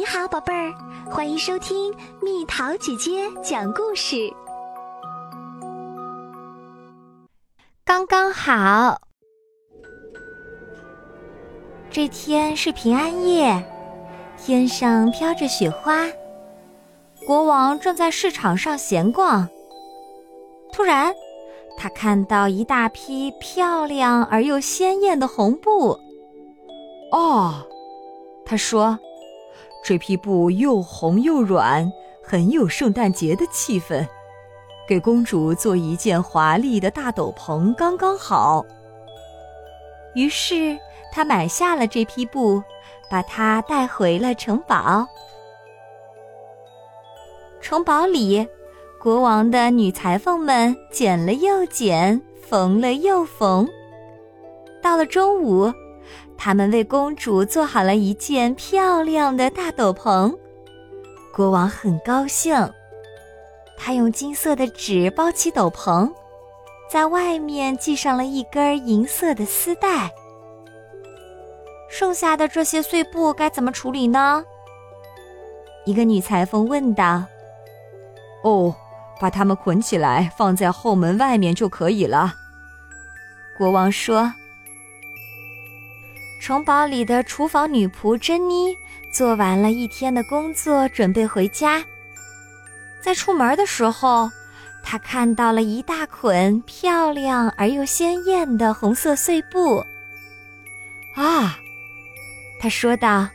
你好，宝贝儿，欢迎收听蜜桃姐姐讲故事。刚刚好，这天是平安夜，天上飘着雪花。国王正在市场上闲逛，突然，他看到一大批漂亮而又鲜艳的红布。哦，他说。这批布又红又软，很有圣诞节的气氛，给公主做一件华丽的大斗篷刚刚好。于是他买下了这批布，把它带回了城堡。城堡里，国王的女裁缝们剪了又剪，缝了又缝。到了中午。他们为公主做好了一件漂亮的大斗篷，国王很高兴。他用金色的纸包起斗篷，在外面系上了一根银色的丝带。剩下的这些碎布该怎么处理呢？一个女裁缝问道。“哦，把它们捆起来，放在后门外面就可以了。”国王说。城堡里的厨房女仆珍妮做完了一天的工作，准备回家。在出门的时候，她看到了一大捆漂亮而又鲜艳的红色碎布。啊，她说道：“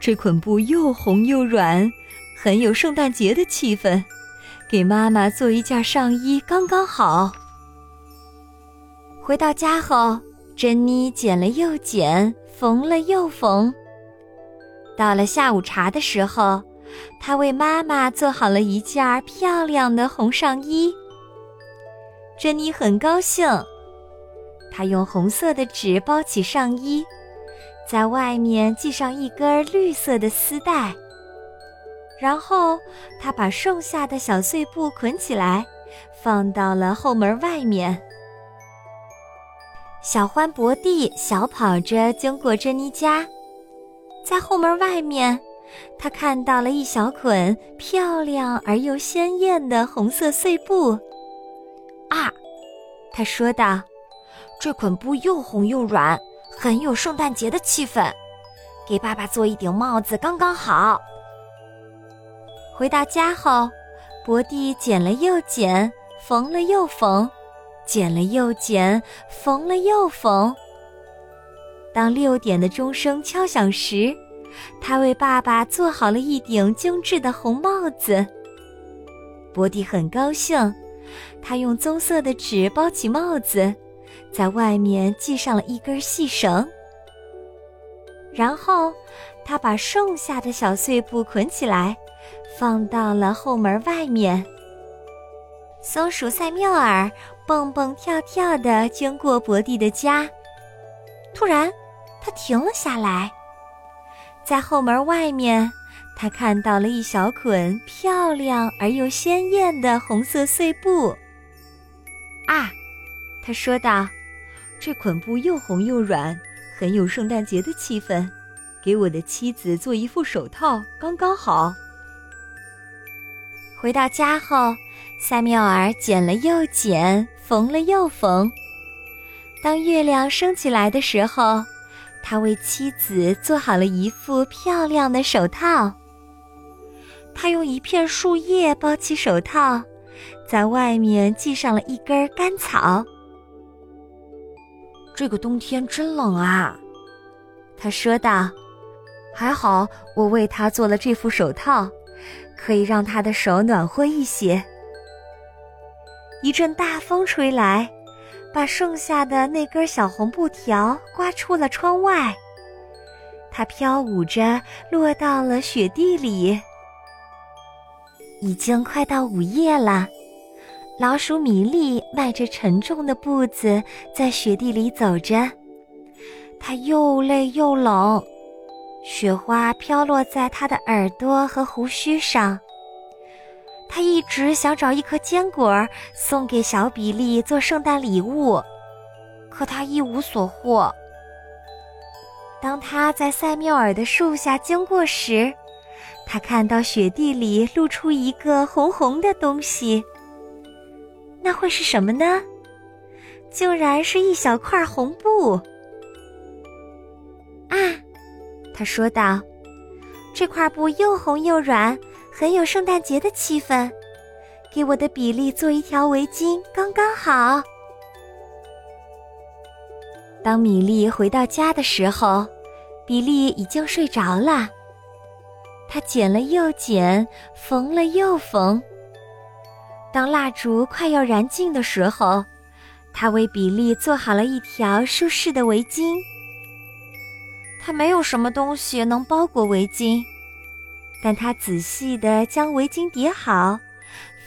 这捆布又红又软，很有圣诞节的气氛，给妈妈做一件上衣刚刚好。”回到家后。珍妮剪了又剪，缝了又缝。到了下午茶的时候，她为妈妈做好了一件漂亮的红上衣。珍妮很高兴，她用红色的纸包起上衣，在外面系上一根绿色的丝带，然后她把剩下的小碎布捆起来，放到了后门外面。小欢伯蒂小跑着经过珍妮家，在后门外面，他看到了一小捆漂亮而又鲜艳的红色碎布。啊，他说道：“这捆布又红又软，很有圣诞节的气氛，给爸爸做一顶帽子刚刚好。”回到家后，伯蒂剪了又剪，缝了又缝。剪了又剪，缝了又缝。当六点的钟声敲响时，他为爸爸做好了一顶精致的红帽子。伯蒂很高兴，他用棕色的纸包起帽子，在外面系上了一根细绳。然后，他把剩下的小碎布捆起来，放到了后门外面。松鼠塞缪尔蹦蹦跳跳地经过伯蒂的家，突然，他停了下来。在后门外面，他看到了一小捆漂亮而又鲜艳的红色碎布。啊，他说道：“这捆布又红又软，很有圣诞节的气氛，给我的妻子做一副手套刚刚好。”回到家后。塞缪尔剪了又剪，缝了又缝。当月亮升起来的时候，他为妻子做好了一副漂亮的手套。他用一片树叶包起手套，在外面系上了一根干草。这个冬天真冷啊，他说道。还好我为他做了这副手套，可以让他的手暖和一些。一阵大风吹来，把剩下的那根小红布条刮出了窗外。它飘舞着落到了雪地里。已经快到午夜了，老鼠米粒迈着沉重的步子在雪地里走着，它又累又冷，雪花飘落在他的耳朵和胡须上。他一直想找一颗坚果送给小比利做圣诞礼物，可他一无所获。当他在塞缪尔的树下经过时，他看到雪地里露出一个红红的东西，那会是什么呢？竟然是一小块红布！他说道：“这块布又红又软，很有圣诞节的气氛，给我的比利做一条围巾刚刚好。”当米莉回到家的时候，比利已经睡着了。他剪了又剪，缝了又缝。当蜡烛快要燃尽的时候，他为比利做好了一条舒适的围巾。他没有什么东西能包裹围巾，但他仔细地将围巾叠好，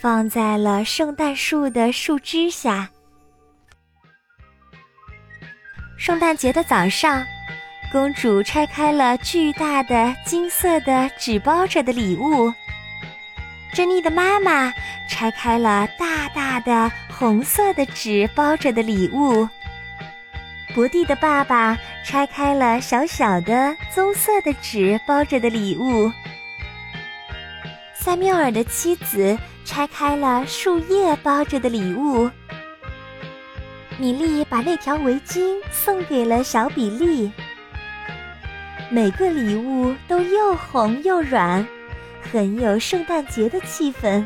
放在了圣诞树的树枝下。圣诞节的早上。公主拆开了巨大的金色的纸包着的礼物。珍妮的妈妈拆开了大大的红色的纸包着的礼物。博蒂的爸爸拆开了小小的棕色的纸包着的礼物。塞缪尔的妻子拆开了树叶包着的礼物。米莉把那条围巾送给了小比利。每个礼物都又红又软，很有圣诞节的气氛，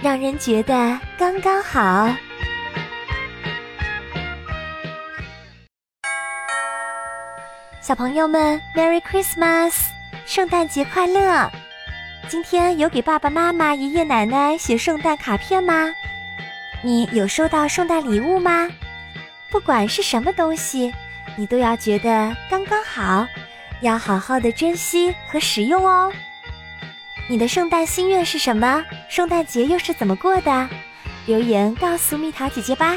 让人觉得刚刚好。小朋友们，Merry Christmas，圣诞节快乐！今天有给爸爸妈妈、爷爷奶奶写圣诞卡片吗？你有收到圣诞礼物吗？不管是什么东西，你都要觉得刚刚好。要好好的珍惜和使用哦。你的圣诞心愿是什么？圣诞节又是怎么过的？留言告诉蜜桃姐姐吧。